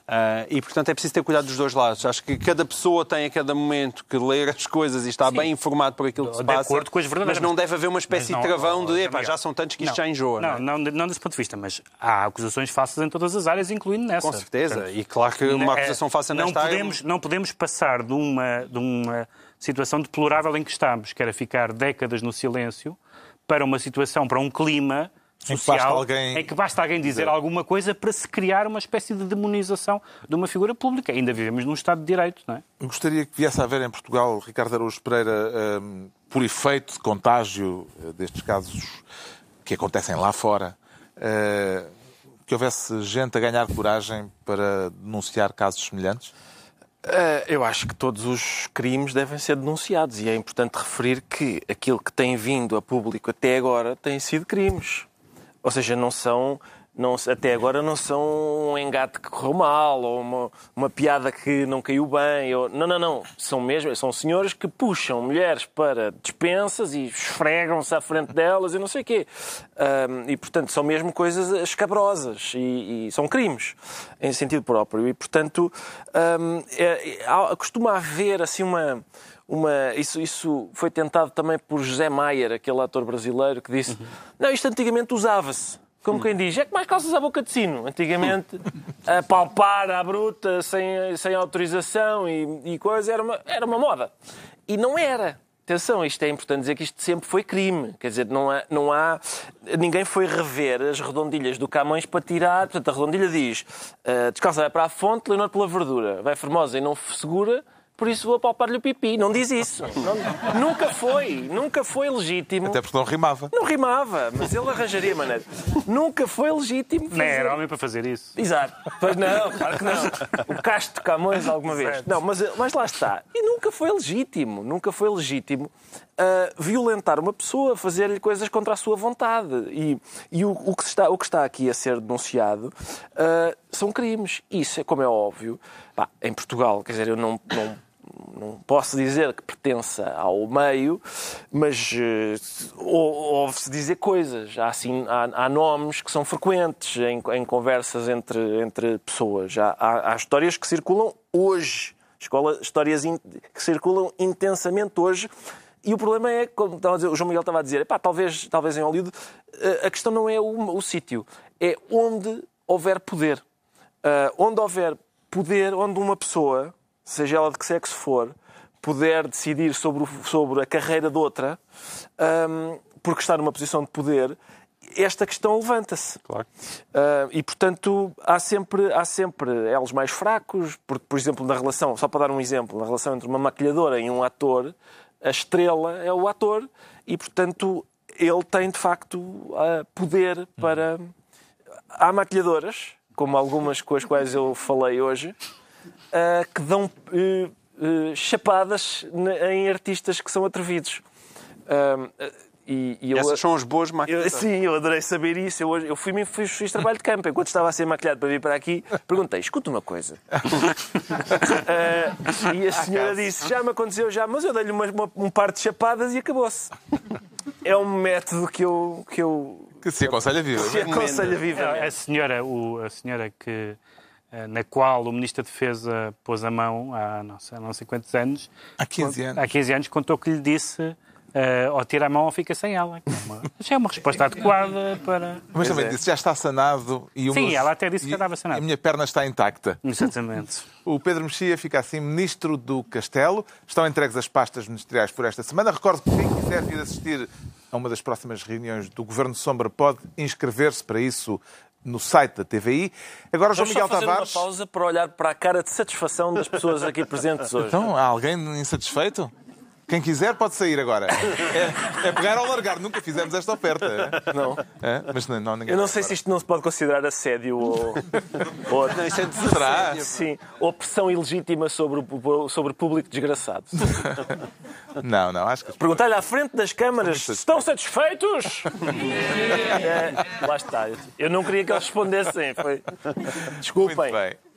Uh, e, portanto, é preciso ter cuidado dos dois lados. Acho que cada pessoa tem a cada momento que ler as coisas e está Sim. bem informado por aquilo que se passa. Com as mas não deve haver uma espécie não, de travão de epá, já são tantos que isto não, já enjoa. Não, não, é? não, desse ponto de vista, mas há acusações falsas em todas as áreas, incluindo nessa. Com certeza. Portanto, e claro que uma é, acusação falsa nesta não podemos, área... Não podemos passar de uma, de uma situação deplorável em que estamos, que era ficar décadas no silêncio, para uma situação, para um clima social, em que, alguém... em que basta alguém dizer alguma coisa para se criar uma espécie de demonização de uma figura pública. Ainda vivemos num Estado de Direito, não é? Gostaria que viesse a haver em Portugal, Ricardo Araújo Pereira, um, por efeito de contágio uh, destes casos que acontecem lá fora, uh, que houvesse gente a ganhar coragem para denunciar casos semelhantes? Uh, eu acho que todos os crimes devem ser denunciados e é importante referir que aquilo que tem vindo a público até agora têm sido crimes. Ou seja, não são não, até agora não são um engate que correu mal ou uma, uma piada que não caiu bem. Ou, não, não, não. São mesmo, são senhores que puxam mulheres para dispensas e esfregam-se à frente delas e não sei o quê. Um, e, portanto, são mesmo coisas escabrosas e, e são crimes em sentido próprio. E, portanto, um, é, é, costuma haver assim uma uma. Isso, isso foi tentado também por José Maier, aquele ator brasileiro, que disse: uhum. Não, isto antigamente usava-se. Como quem diz, é que mais calças à boca de sino. Antigamente, a palpar à bruta, sem, sem autorização e, e coisa, era uma, era uma moda. E não era. Atenção, isto é importante dizer que isto sempre foi crime. Quer dizer, não há, não há. Ninguém foi rever as redondilhas do Camões para tirar. Portanto, a redondilha diz: uh, descalça vai para a fonte, Leonor pela verdura. Vai formosa e não segura, por isso vou palpar-lhe o pipi. Não diz isso. Não, nunca foi. Nunca foi legítimo. Até porque não rimava. Não rimava, mas ele arranjaria maneira. Nunca foi legítimo fazer... Não era homem para fazer isso. Exato. Pois não, claro que não. O Castro de Camões alguma vez. Certo. Não, mas, mas lá está. E nunca foi legítimo. Nunca foi legítimo uh, violentar uma pessoa, fazer-lhe coisas contra a sua vontade. E, e o, o, que está, o que está aqui a ser denunciado uh, são crimes. Isso, é como é óbvio, pá, em Portugal, quer dizer, eu não, não não posso dizer que pertença ao meio, mas uh, ouve-se dizer coisas. Há, assim, há, há, nomes que são frequentes em, em conversas entre, entre pessoas. Há, há, há, histórias que circulam hoje, escola, histórias in, que circulam intensamente hoje. E o problema é, como dizer, o João Miguel estava a dizer, pá, talvez, talvez em Hollywood, uh, a questão não é o, o sítio, é onde houver poder. Uh, onde houver poder, onde uma pessoa seja ela de que sexo for, puder decidir sobre, o, sobre a carreira de outra, um, porque está numa posição de poder, esta questão levanta-se. Claro. Uh, e, portanto, há sempre, há sempre elos mais fracos, porque, por exemplo, na relação, só para dar um exemplo, na relação entre uma maquilhadora e um ator, a estrela é o ator e, portanto, ele tem, de facto, uh, poder para... Há maquilhadoras, como algumas com as quais eu falei hoje, uh, que dão uh, uh, chapadas em artistas que são atrevidos. E, e eu, Essas são as boas maquilhadas. Sim, eu adorei saber isso. Eu, eu fui, fiz, fiz trabalho de campo. Enquanto estava a ser maquilhado para vir para aqui, perguntei: escuta uma coisa. uh, e a senhora disse: já me aconteceu, já, mas eu dei-lhe um par de chapadas e acabou-se. É um método que eu. Que, eu, que se aconselha viva. Se aconselha viva. A, a, senhora, o, a senhora que na qual o Ministro da Defesa pôs a mão há não sei, não sei quantos anos. Há 15 anos. Há 15 anos contou que lhe disse uh, ou tira a mão ou fica sem ela. É uma, é uma resposta adequada para... Mas também é. disse, já está sanado e o Sim, meu... ela até disse que estava sanado. a minha perna está intacta. Exatamente. O Pedro Mexia fica assim Ministro do Castelo. Estão entregues as pastas ministeriais por esta semana. Recordo que quem quiser vir assistir a uma das próximas reuniões do Governo Sombra pode inscrever-se para isso no site da TVI. Agora, João Miguel fazer Tavares. uma pausa para olhar para a cara de satisfação das pessoas aqui presentes hoje. Então, há alguém insatisfeito? Quem quiser pode sair agora. É, é, pegar ou largar. Nunca fizemos esta oferta. Não. É? Mas não, não ninguém Eu não sei se isto não se pode considerar assédio ou. ou não, isso é de Será? Sim. Ou pressão ilegítima sobre o sobre público desgraçado. Não, não. Acho que. Perguntar-lhe à frente das câmaras: estão satisfeitos? é, lá está. Eu não queria que eles respondessem. Foi... Desculpem. Muito bem.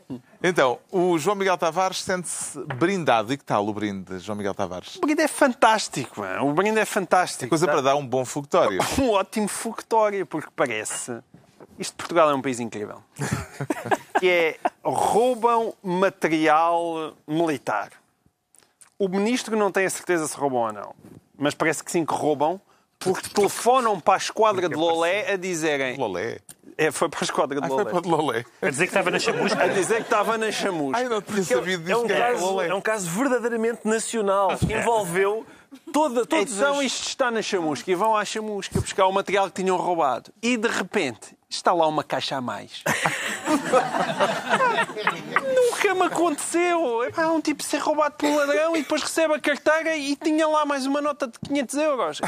Então, o João Miguel Tavares sente-se brindado. E que tal o brinde, João Miguel Tavares? O brinde é fantástico, mano. o brinde é fantástico. Coisa para dar um bom fogotório. Um ótimo fogotório, porque parece. Isto Portugal é um país incrível. que é roubam material militar. O ministro não tem a certeza se roubam ou não, mas parece que sim que roubam, porque telefonam para a esquadra de Lolé a dizerem. Lolé? É, foi para a esquadra de Lolé. foi para Lolé. A dizer que estava na chamusca. A dizer que estava na chamusca. Ai, não tinha sabido disso. É um, caso, é um caso verdadeiramente nacional. Que envolveu toda, todos Então os... isto está na chamusca e vão à chamusca buscar o material que tinham roubado. E de repente está lá uma caixa a mais. Nunca me aconteceu. Há um tipo ser roubado pelo ladrão e depois recebe a carteira e tinha lá mais uma nota de 500 euros.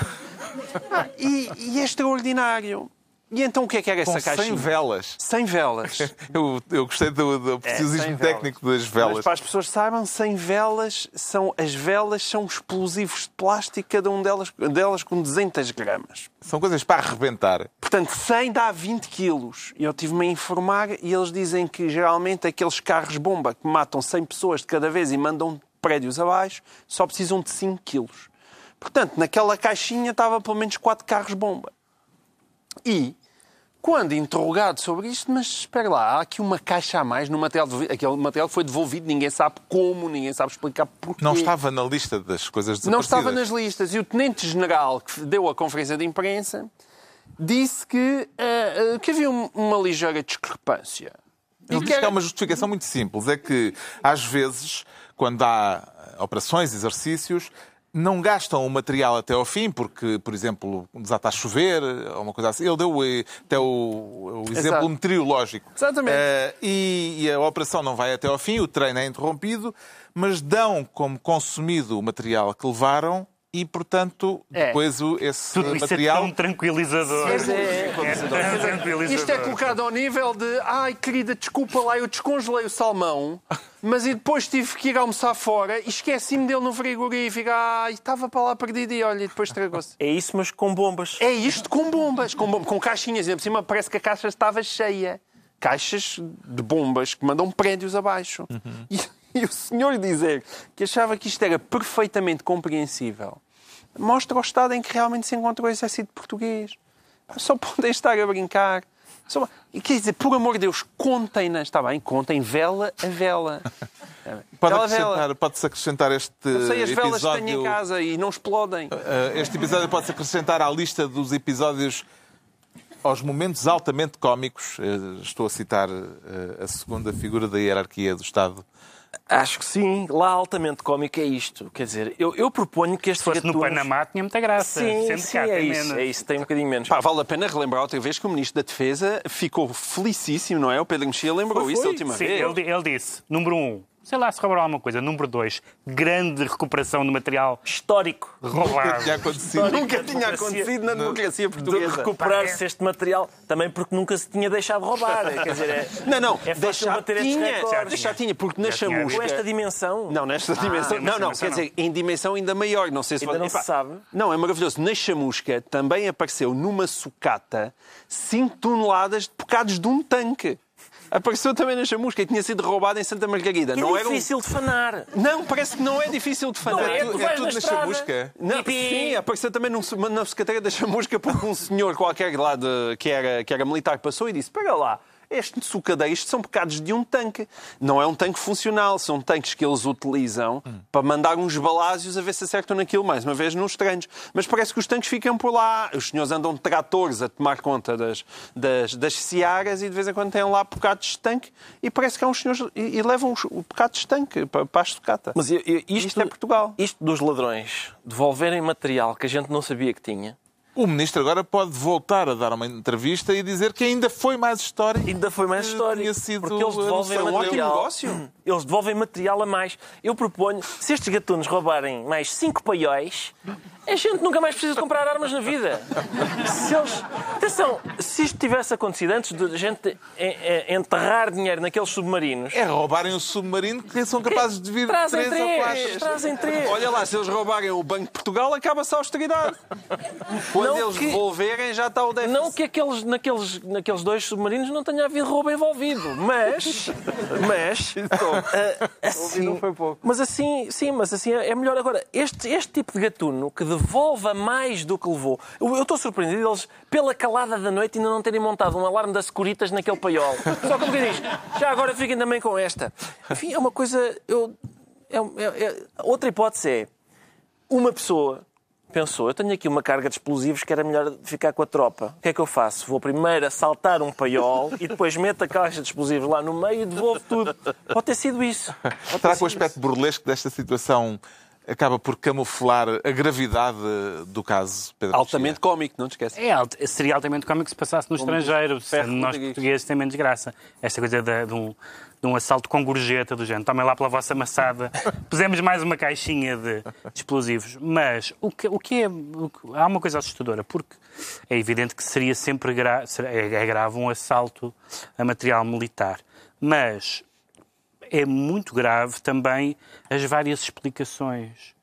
e, e é extraordinário E então o que é que era essa caixinha? Sem velas. Sem velas. eu, eu gostei do, do preciosismo é, técnico das velas. Mas para as pessoas saibam, sem velas, são, as velas são explosivos de plástico, cada um delas, delas com 200 gramas. São coisas para arrebentar. Portanto, 100 dá 20 quilos. E eu tive-me a informar e eles dizem que geralmente aqueles carros-bomba que matam 100 pessoas de cada vez e mandam prédios abaixo só precisam de 5 quilos. Portanto, naquela caixinha estava pelo menos 4 carros-bomba. E, quando interrogado sobre isto, mas espera lá, há aqui uma caixa a mais no material. Aquele material foi devolvido, ninguém sabe como, ninguém sabe explicar porquê. Não estava na lista das coisas. Não estava nas listas. E o Tenente-General, que deu a conferência de imprensa, disse que, uh, que havia uma ligeira discrepância. Ele diz que há uma justificação muito simples. É que, às vezes, quando há operações, exercícios, não gastam o material até ao fim, porque, por exemplo, desata a chover, ou uma coisa assim. Ele deu eh, até o, o exemplo Exato. meteorológico. Exatamente. Uh, e, e, a operação não vai até ao fim, o treino é interrompido, mas dão como consumido o material que levaram e, portanto, é. depois o, esse Tudo material... Isso é tão tranquilizador. É, é, é, tranquilizador. Isto é colocado ao nível de ai, querida, desculpa lá, eu descongelei o salmão, mas e depois tive que ir almoçar fora e esqueci-me dele no frigorífico. Ai, estava para lá perdido e olha, e depois estragou-se. É isso, mas com bombas. É isto com bombas, com, com caixinhas. E por cima parece que a caixa estava cheia. Caixas de bombas que mandam prédios abaixo. Uhum. E, e o senhor dizer que achava que isto era perfeitamente compreensível mostra o estado em que realmente se encontrou o exército português. Só podem estar a brincar. Só... E quer dizer, por amor de Deus, contem-nas, está bem? Contem vela a vela. Pode acrescentar, pode-se acrescentar este não sei, as episódio... velas que tenho em casa e não explodem. Uh, este episódio pode-se acrescentar à lista dos episódios aos momentos altamente cómicos. Uh, estou a citar a segunda figura da hierarquia do Estado Acho que sim. Lá altamente cómico é isto. Quer dizer, eu, eu proponho que este Se fosse gatunos... no Panamá tinha muita graça. Sim, sim é isso, menos. é isso. Tem um bocadinho menos. Pá, vale a pena relembrar outra vez que o Ministro da Defesa ficou felicíssimo, não é? O Pedro Mexia lembrou foi, foi. isso a última sim, vez. Ele, ele disse, número um, sei lá se roubaram alguma coisa. Número 2, grande recuperação de material histórico roubado. Nunca tinha acontecido, nunca tinha acontecido na democracia portuguesa. De recuperar-se este material, também porque nunca se tinha deixado roubar. Quer dizer, é, não, não, é deixar tinha, deixar tinha, porque na chamusca... Com esta dimensão? Não, nesta ah, dimensão. Não, não, quer dizer, em dimensão ainda maior. Não sei se ainda não se sabe. Não, é maravilhoso. Na chamusca também apareceu numa sucata 5 toneladas de bocados de um tanque. Apareceu também na chamusca e tinha sido roubado em Santa Margarida. É não difícil um... de fanar. Não, parece que não é difícil de fanar. Não é, é, é tudo na chamusca. Não, sim, apareceu também num, na secretaria da chamusca porque um senhor qualquer lá de, que, era, que era militar passou e disse: Pega lá, este sucadeiro, isto são bocados de um tanque. Não é um tanque funcional, são tanques que eles utilizam hum. para mandar uns balásios a ver se acertam naquilo, mais uma vez, nos treinos. Mas parece que os tanques ficam por lá. Os senhores andam de tratores a tomar conta das, das, das searas e de vez em quando têm lá bocados de tanque e parece que há uns senhores e, e levam os bocados de tanque para, para a sucata. Mas isto, isto é Portugal. Isto dos ladrões devolverem material que a gente não sabia que tinha o ministro agora pode voltar a dar uma entrevista e dizer que ainda foi mais história. Ainda foi mais história. Sido, porque eles devolvem material. negócio. Eles devolvem material a mais. Eu proponho, se estes gatunos roubarem mais cinco paióis, a gente nunca mais precisa de comprar armas na vida. Se eles... Atenção, se isto tivesse acontecido antes de a gente enterrar dinheiro naqueles submarinos... É roubarem o submarino que são capazes de vir trazem três, três ou quatro. Trazem três. Olha lá, se eles roubarem o Banco de Portugal, acaba-se a austeridade. Quando não eles que... devolverem, já está o déficit. Não que aqueles, naqueles, naqueles dois submarinos não tenha havido roubo envolvido, mas... Mas... Uh, assim, não foi pouco. Mas assim, sim, mas assim é melhor. Agora, este, este tipo de gatuno que devolva mais do que levou. Eu, estou surpreendido eles, pela calada da noite, ainda não terem montado um alarme das securitas naquele paiol. Só como que diz, já agora fiquem também com esta. Enfim, é uma coisa. Eu, é, é, é, outra hipótese é uma pessoa pensou, eu tenho aqui uma carga de explosivos que era melhor ficar com a tropa. O que é que eu faço? Vou primeiro assaltar um paiol e depois meto a caixa de explosivos lá no meio e devolvo tudo. Pode ter sido isso. Pode Será que o aspecto burlesco desta situação acaba por camuflar a gravidade do caso, Pedro Altamente cómico, não te esqueças. É, seria altamente cómico se passasse no Como estrangeiro, sendo nós portugueses tem menos graça. Esta coisa de, de um de um assalto com gorjeta do género. Tomem lá pela vossa maçada. Pusemos mais uma caixinha de, de explosivos. Mas o que, o que é. O que, há uma coisa assustadora, porque é evidente que seria sempre gra, é, é grave um assalto a material militar. Mas é muito grave também as várias explicações.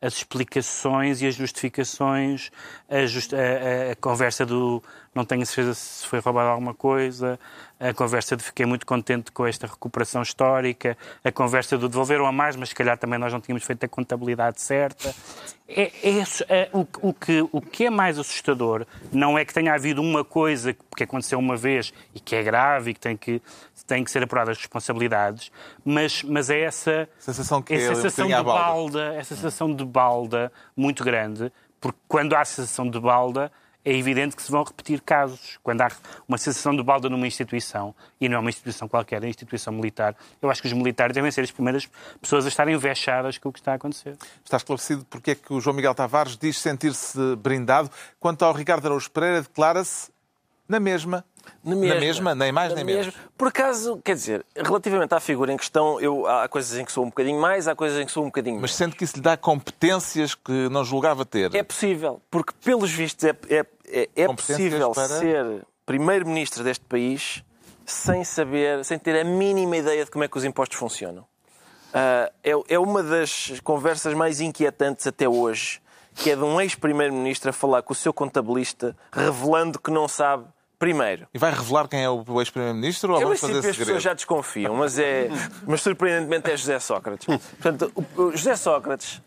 As explicações e as justificações, a, just, a, a, a, conversa do não tenho certeza se foi roubado alguma coisa, a conversa de fiquei muito contente com esta recuperação histórica, a conversa do devolveram a mais, mas se calhar também nós não tínhamos feito a contabilidade certa. É, é, é o, o, que, o que é mais assustador não é que tenha havido uma coisa que aconteceu uma vez e que é grave e que tem que, tem que ser apuradas as responsabilidades, mas, mas é essa sensação, que é sensação de balda, balda, essa sensação de balda muito grande, porque quando há sensação de balda, é evidente que se vão repetir casos. Quando há uma sensação de balda numa instituição, e não é uma instituição qualquer, é uma instituição militar, eu acho que os militares devem ser as primeiras pessoas a estarem vexadas com o que está a acontecer. Está esclarecido porque é que o João Miguel Tavares diz sentir-se brindado. Quanto ao Ricardo Araújo Pereira, declara-se na mesma na mesma, na mesma, nem mais nem menos. Por acaso, quer dizer, relativamente à figura em questão, eu, há coisas em que sou um bocadinho mais, há coisas em que sou um bocadinho menos. Mas sente que isso lhe dá competências que não julgava ter? É possível, porque pelos vistos é, é, é, é possível para... ser primeiro-ministro deste país sem saber, sem ter a mínima ideia de como é que os impostos funcionam. Uh, é, é uma das conversas mais inquietantes até hoje, que é de um ex-primeiro-ministro a falar com o seu contabilista, revelando que não sabe Primeiro. E vai revelar quem é o ex-primeiro-ministro ou Eu fazer segredo? as pessoas já desconfiam, mas, é, mas surpreendentemente é José Sócrates. Portanto, o José Sócrates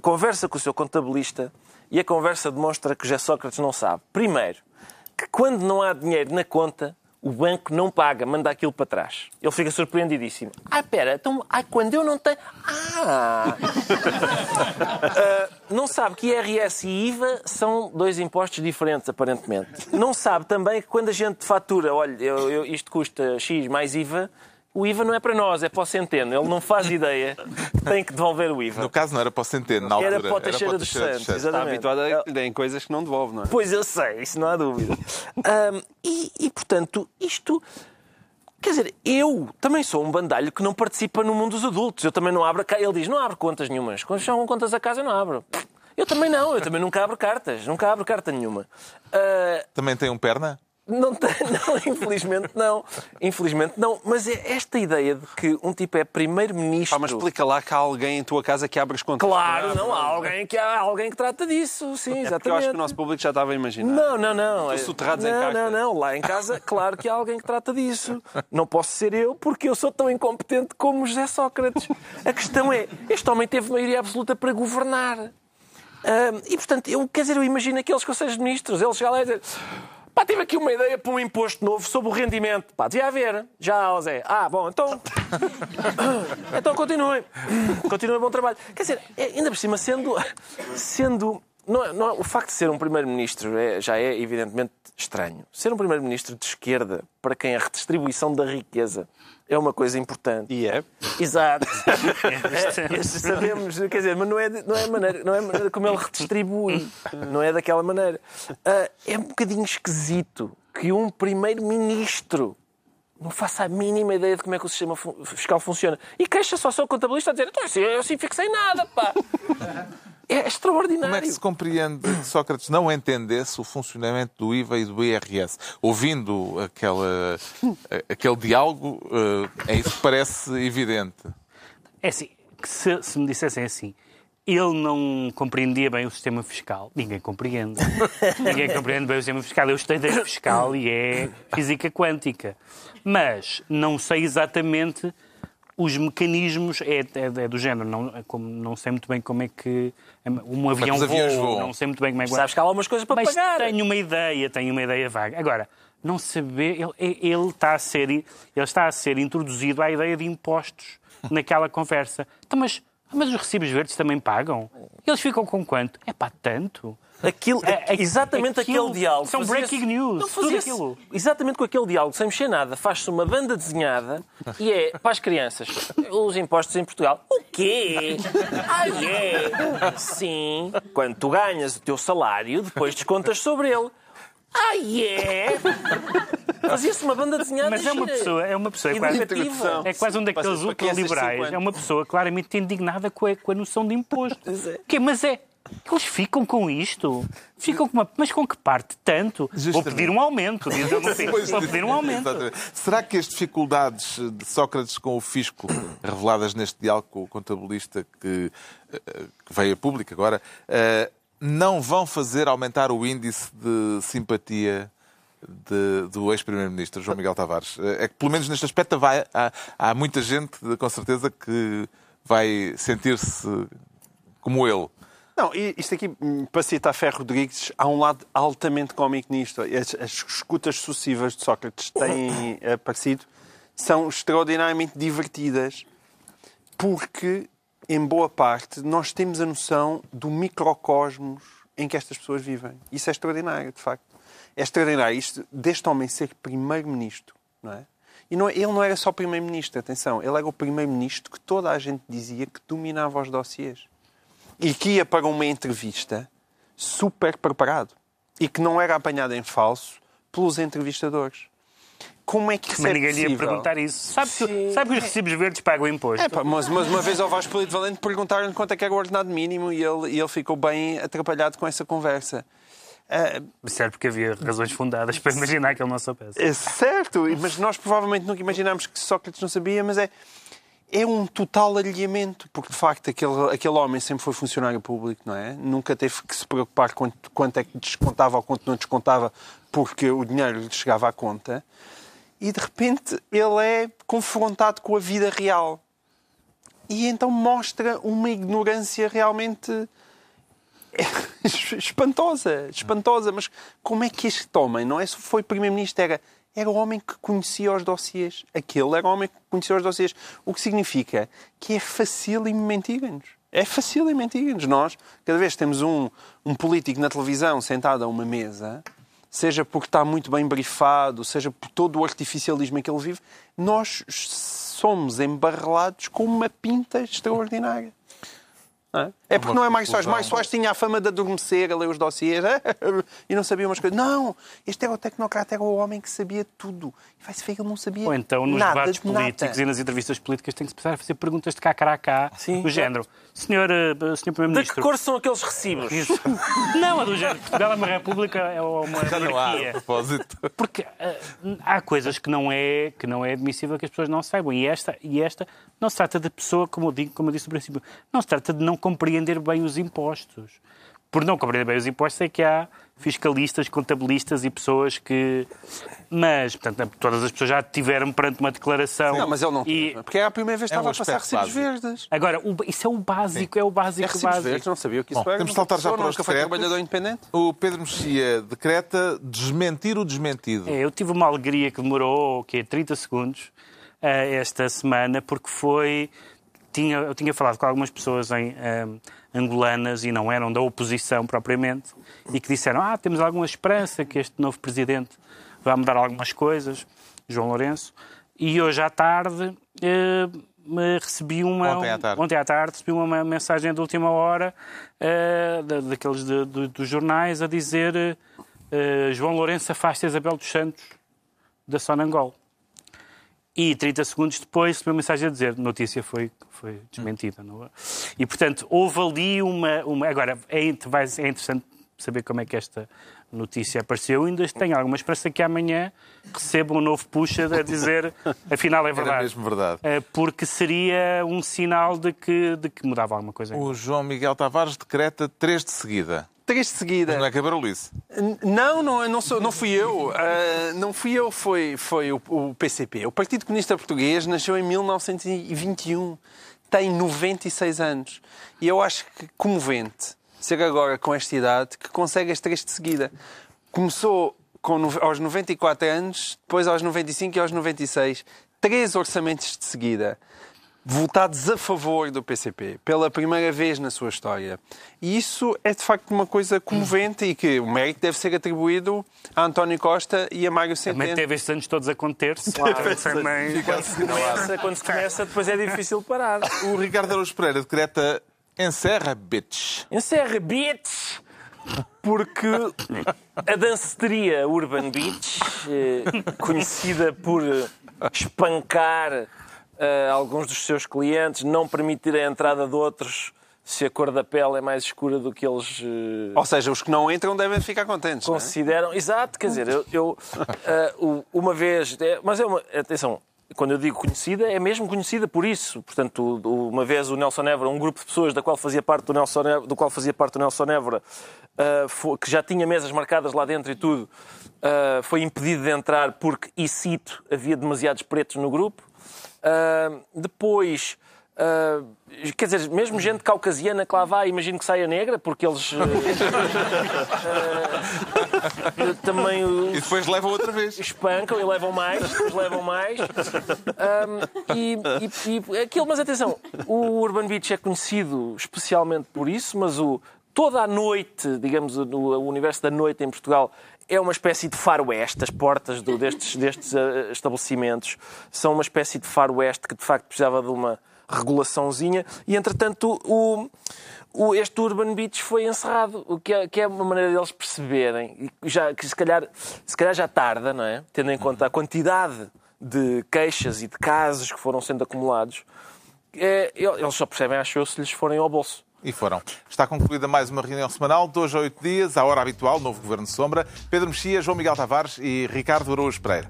conversa com o seu contabilista e a conversa demonstra que José Sócrates não sabe. Primeiro, que quando não há dinheiro na conta, o banco não paga, manda aquilo para trás. Ele fica surpreendidíssimo. Ah, espera, então, ah, quando eu não tenho. Ah! uh, não sabe que IRS e IVA são dois impostos diferentes, aparentemente. Não sabe também que quando a gente fatura, olha, eu, eu, isto custa X mais IVA, o IVA não é para nós, é para o Centeno. Ele não faz ideia, tem que devolver o IVA. No caso, não era para o Centeno, na altura. Era para o Teixeira dos Santos, exatamente. Está habituado a em coisas que não devolve, não é? Pois eu sei, isso não há dúvida. Um, e, e, portanto, isto... Quer dizer, eu também sou um bandalho que não participa no mundo dos adultos. Eu também não abro... Ele diz, não abro contas nenhumas. Quando chamam contas a casa, eu não abro. Eu também não, eu também nunca abro cartas. Nunca abro carta nenhuma. Uh... Também tem um perna? Não, não, infelizmente não. Infelizmente não. Mas é esta ideia de que um tipo é primeiro-ministro. Ah, mas explica lá que há alguém em tua casa que abre as contas. Claro, não, há alguém que, há alguém que trata disso, sim, é exatamente. eu acho que o nosso público já estava a imaginar. Não, não, não. Estou soterrados não, em casa. Não, não, lá em casa, claro que há alguém que trata disso. Não posso ser eu, porque eu sou tão incompetente como José Sócrates. A questão é, este homem teve maioria absoluta para governar. e, portanto, eu, quer dizer, eu imagino aqueles conselhos de ministros, eles chegam lá e dizem Pá, tive aqui uma ideia para um imposto novo sobre o rendimento. Pá, devia haver. Já, Zé. Ah, bom, então. então continue. Continue bom trabalho. Quer dizer, é, ainda por cima, sendo. sendo não, é, não, é, o facto de ser um primeiro-ministro é, já é evidentemente estranho. Ser um primeiro-ministro de esquerda, para quem a redistribuição da riqueza é uma coisa importante. E é? Exato. é, é sabemos, quer dizer, mas não é, não é, maneira, não é maneira como ele redistribui. Não é daquela maneira. Uh, é um bocadinho esquisito que um primeiro-ministro não faça a mínima ideia de como é que o sistema fiscal funciona. E queixa só o seu contabilista a dizer, então, eu assim fixei nada, pá. É extraordinário. Como é que se compreende que Sócrates não entendesse o funcionamento do IVA e do IRS? Ouvindo aquela, aquele diálogo, eh, é isso que parece evidente. É assim, que se, se me dissessem assim, ele não compreendia bem o sistema fiscal. Ninguém compreende. Ninguém compreende bem o sistema fiscal. Eu estudei fiscal e é física quântica. Mas não sei exatamente os mecanismos é, é, é, do género. Não, é como, não sei muito bem como é que um avião voa, não sei muito bem como é que Sabes que há algumas coisas para mas pagar. tenho uma ideia, tenho uma ideia vaga. Agora, não saber, ele, ele, está a ser, ele está a ser introduzido à ideia de impostos naquela conversa. Então, mas Mas os recibos verdes também pagam? Eles ficam com quanto? É para tanto. Aquilo, é, é, exatamente aquilo, aquele diálogo. São breaking news. Não fazia aquilo. Exatamente com aquele diálogo, sem mexer nada. Faz-se uma banda desenhada e é para as crianças. Os impostos em Portugal. O quê? Ah, é? Sim. Quando tu ganhas o teu salário, depois descontas sobre ele. Ah, é? Fazia-se uma banda desenhada. Mas é uma pessoa, é uma pessoa, é quase, é quase um daqueles ultraliberais. É uma pessoa claramente indignada com a, com a noção de imposto. É. Que, mas é, eles ficam com isto? Ficam com uma... Mas com que parte? Tanto? Justamente. Vou pedir um aumento. Diz Vou pedir um aumento. Exatamente. Será que as dificuldades de Sócrates com o fisco, reveladas neste diálogo com o contabilista que, eh, que veio a público agora, eh, não vão fazer aumentar o índice de simpatia de, do ex-primeiro-ministro João Miguel Tavares? Eh, é que, pelo menos neste aspecto, vai, há, há muita gente, com certeza, que vai sentir-se como ele. Não, isto aqui, para citar Ferro Rodrigues, há um lado altamente cómico nisto. As, as escutas sucessivas de Sócrates têm aparecido, são extraordinariamente divertidas, porque, em boa parte, nós temos a noção do microcosmos em que estas pessoas vivem. Isso é extraordinário, de facto. É extraordinário isto deste homem ser primeiro-ministro, não é? E não, ele não era só primeiro-ministro, atenção, ele era o primeiro-ministro que toda a gente dizia que dominava os dossiers e que ia para uma entrevista super preparado e que não era apanhado em falso pelos entrevistadores. Como é que isso mas é ninguém possível? ia perguntar isso. Sabe que, sabe que os recibos verdes pagam imposto? É, pá, mas, mas, uma vez ao Vasco Polito Valente perguntaram quanto é que era o ordenado mínimo e ele, e ele ficou bem atrapalhado com essa conversa. Uh, certo, porque havia razões fundadas para imaginar que ele não soubesse. É certo, mas nós provavelmente nunca imaginámos que Sócrates não sabia, mas é é um total alheamento, porque de facto aquele, aquele homem sempre foi funcionário público, não é? Nunca teve que se preocupar quanto, quanto é que descontava ou quanto não descontava, porque o dinheiro lhe chegava à conta. E de repente ele é confrontado com a vida real. E então mostra uma ignorância realmente espantosa, espantosa. Mas como é que este homem, não é foi primeiro-ministro, era era o homem que conhecia os dossiês. Aquele era o homem que conhecia os dossiês. O que significa que é fácil e mentir-nos. É fácil e mentir-nos. Nós, cada vez que temos um, um político na televisão sentado a uma mesa, seja porque está muito bem brifado, seja por todo o artificialismo em que ele vive, nós somos embarrelados com uma pinta extraordinária. É porque não é mais Soares. Mais Soares tinha a fama de adormecer a ler os dossiês e não sabia umas coisas. Não! Este era o tecnocrata, era o homem que sabia tudo. E vai-se ver que ele não sabia Ou então, nos nada debates políticos nada. e nas entrevistas políticas, tem que se precisar fazer perguntas de cá a cá, do género. Senhor, eh, senhor Primeiro-Ministro... De que cor são aqueles recibos? não, a do género. Portugal é uma república, é uma Já há, a propósito. Porque uh, há coisas que não, é, que não é admissível que as pessoas não saibam. E esta, e esta não se trata de pessoa, como eu, digo, como eu disse no princípio, não se trata de não compreender bem os impostos. Por não compreender bem os impostos é que há fiscalistas, contabilistas e pessoas que. Mas, portanto, todas as pessoas já tiveram perante uma declaração. Não, mas ele não. E... Porque é a primeira vez que é estava um a passar recibos verdes. Agora, o... isso é o básico, Sim. é o básico. É recibos básico. verdes, não sabia o que isso Bom, era. Temos de saltar já para os foi trabalhador independente. O Pedro Mexia decreta desmentir o desmentido. É, eu tive uma alegria que demorou, o quê, 30 segundos uh, esta semana, porque foi. Tinha, eu tinha falado com algumas pessoas em. Uh, angolanas e não eram da oposição propriamente, e que disseram: Ah, temos alguma esperança que este novo presidente vá mudar algumas coisas, João Lourenço. E hoje à tarde eh, recebi uma. Ontem à tarde. Ontem à tarde recebi uma mensagem de última hora eh, daqueles de, de, dos jornais a dizer: eh, João Lourenço afasta Isabel dos Santos da Sonangol. E 30 segundos depois uma mensagem a dizer notícia foi, foi desmentida. Não é? E, portanto, houve ali uma... uma... Agora, é, é interessante saber como é que esta notícia apareceu. Ainda tenho alguma esperança que amanhã receba um novo puxa a dizer afinal é verdade. Era mesmo verdade. Eh, porque seria um sinal de que, de que mudava alguma coisa. O João Miguel Tavares decreta três de seguida três de seguida. Mas não é cabarolice? Não, não, não, sou, não fui eu. Uh, não fui eu, foi, foi o, o, PCP. O Partido Comunista Português nasceu em 1921. Tem 96 anos. E eu acho que comovente ser agora com esta idade que consegue as três de seguida. Começou com, aos 94 anos, depois aos 95 e aos 96. Três orçamentos de seguida votados a favor do PCP pela primeira vez na sua história. E isso é de facto uma coisa comovente e que o mérito deve ser atribuído a António Costa e a Mário Centeno. Também teve estes anos todos a conter-se. Claro, também. Quando se, começa, quando se começa, depois é difícil parar. O Ricardo Araújo Pereira decreta encerra, bitch. Encerra, bitch! Porque a danceteria Urban Beach, eh, conhecida por espancar uh, alguns dos seus clientes, não permitir a entrada de outros se a cor da pele é mais escura do que eles. Uh, Ou seja, os que não entram devem ficar contentes. É? Consideram. É? Exato, quer dizer, eu. eu uh, uma vez. É, mas é uma. Atenção, quando eu digo conhecida, é mesmo conhecida por isso. Portanto, uma vez o Nelson Évora, um grupo de pessoas da qual fazia parte do Nelson Évora, do qual fazia parte o Nelson Évora, uh, foi, que já tinha mesas marcadas lá dentro e tudo, foi impedido de entrar porque, e cito, havia demasiados pretos no grupo. Uh, depois, uh, quer dizer, mesmo gente caucasiana que lá vai, imagino que saia negra, porque eles. Uh, também. E depois levam outra vez. Espancam e levam mais, depois levam mais. e, e, e aquilo, mas atenção, o Urban Beach é conhecido especialmente por isso, mas o, toda a noite, digamos, no universo da noite em Portugal é uma espécie de faroeste. As portas do, destes, destes uh, estabelecimentos são uma espécie de faroeste que, de facto, precisava de uma regulaçãozinha. E, entretanto, o, o, este Urban Beach foi encerrado, o que é, que é uma maneira deles perceberem, já, que se calhar, se calhar já tarda, não é? Tendo em conta a quantidade de queixas e de casos que foram sendo acumulados, é, eles só percebem, acho eu, se lhes forem ao bolso. E foram. Está concluída mais uma reunião semanal, dois a oito dias, à hora habitual, novo Governo de Sombra, Pedro Mexia, João Miguel Tavares e Ricardo Araújo Pereira.